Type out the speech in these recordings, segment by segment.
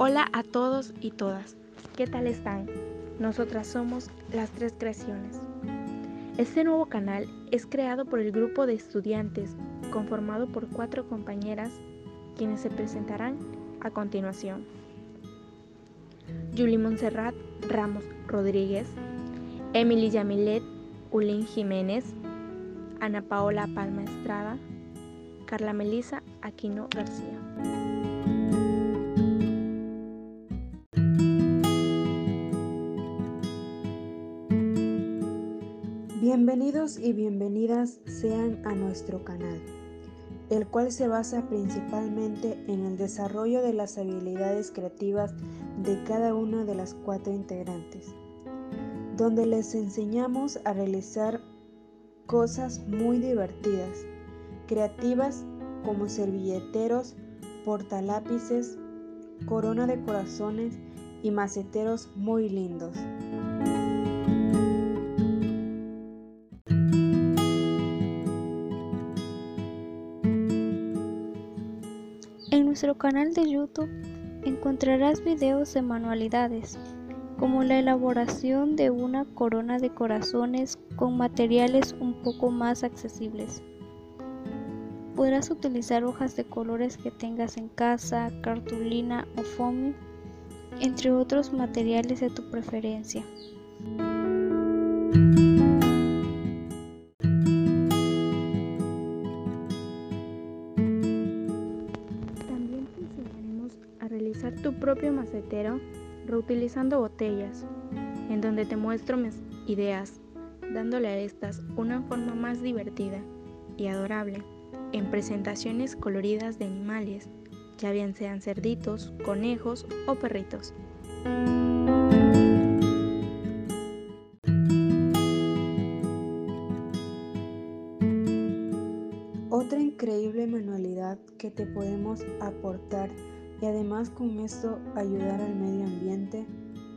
Hola a todos y todas. ¿Qué tal están? Nosotras somos las tres creaciones. Este nuevo canal es creado por el grupo de estudiantes conformado por cuatro compañeras quienes se presentarán a continuación. Julie Montserrat Ramos Rodríguez, Emily Yamilet Ulín Jiménez, Ana Paola Palma Estrada, Carla Melisa Aquino García. Bienvenidos y bienvenidas sean a nuestro canal, el cual se basa principalmente en el desarrollo de las habilidades creativas de cada una de las cuatro integrantes, donde les enseñamos a realizar cosas muy divertidas, creativas como servilleteros, portalápices, corona de corazones y maceteros muy lindos. Nuestro canal de YouTube encontrarás videos de manualidades, como la elaboración de una corona de corazones con materiales un poco más accesibles. Podrás utilizar hojas de colores que tengas en casa, cartulina o foamy, entre otros materiales de tu preferencia. Tu propio macetero reutilizando botellas, en donde te muestro mis ideas, dándole a estas una forma más divertida y adorable, en presentaciones coloridas de animales, ya bien sean cerditos, conejos o perritos. Otra increíble manualidad que te podemos aportar y además con esto ayudar al medio ambiente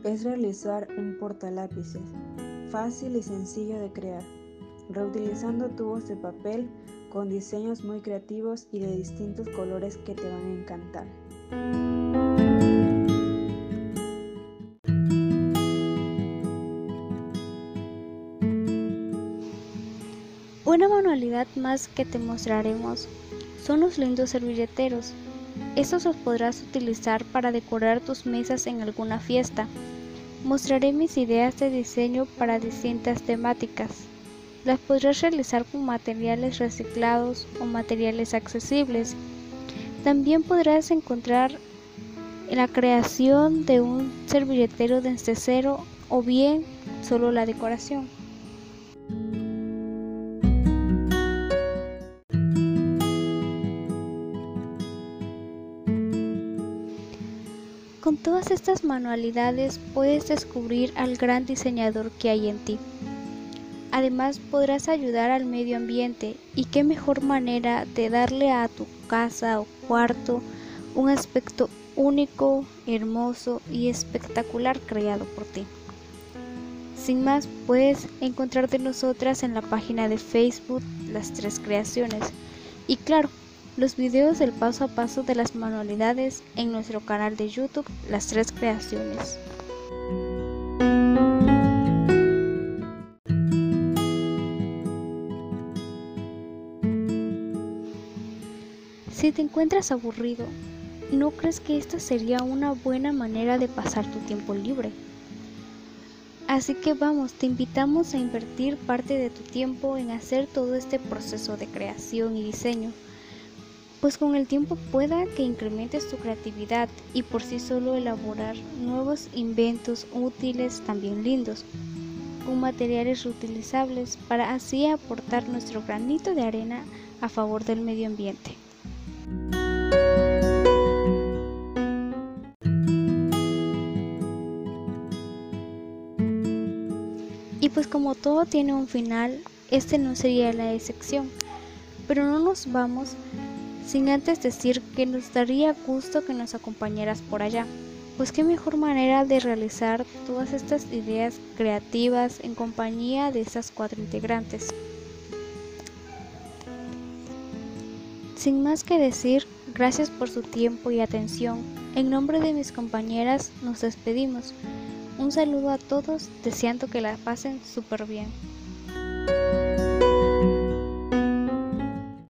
es realizar un portalápices fácil y sencillo de crear, reutilizando tubos de papel con diseños muy creativos y de distintos colores que te van a encantar. Una manualidad más que te mostraremos son los lindos servilleteros estos los podrás utilizar para decorar tus mesas en alguna fiesta. Mostraré mis ideas de diseño para distintas temáticas. Las podrás realizar con materiales reciclados o materiales accesibles. También podrás encontrar la creación de un servilletero desde cero o bien solo la decoración. Con todas estas manualidades puedes descubrir al gran diseñador que hay en ti. Además podrás ayudar al medio ambiente y qué mejor manera de darle a tu casa o cuarto un aspecto único, hermoso y espectacular creado por ti. Sin más, puedes encontrarte nosotras en la página de Facebook Las Tres Creaciones. Y claro, los videos del paso a paso de las manualidades en nuestro canal de YouTube Las Tres Creaciones. Si te encuentras aburrido, ¿no crees que esta sería una buena manera de pasar tu tiempo libre? Así que vamos, te invitamos a invertir parte de tu tiempo en hacer todo este proceso de creación y diseño pues con el tiempo pueda que incrementes tu creatividad y por sí solo elaborar nuevos inventos útiles también lindos, con materiales reutilizables para así aportar nuestro granito de arena a favor del medio ambiente. Y pues como todo tiene un final, este no sería la excepción. Pero no nos vamos sin antes decir que nos daría gusto que nos acompañaras por allá, pues qué mejor manera de realizar todas estas ideas creativas en compañía de estas cuatro integrantes. Sin más que decir, gracias por su tiempo y atención. En nombre de mis compañeras nos despedimos. Un saludo a todos, deseando que la pasen súper bien.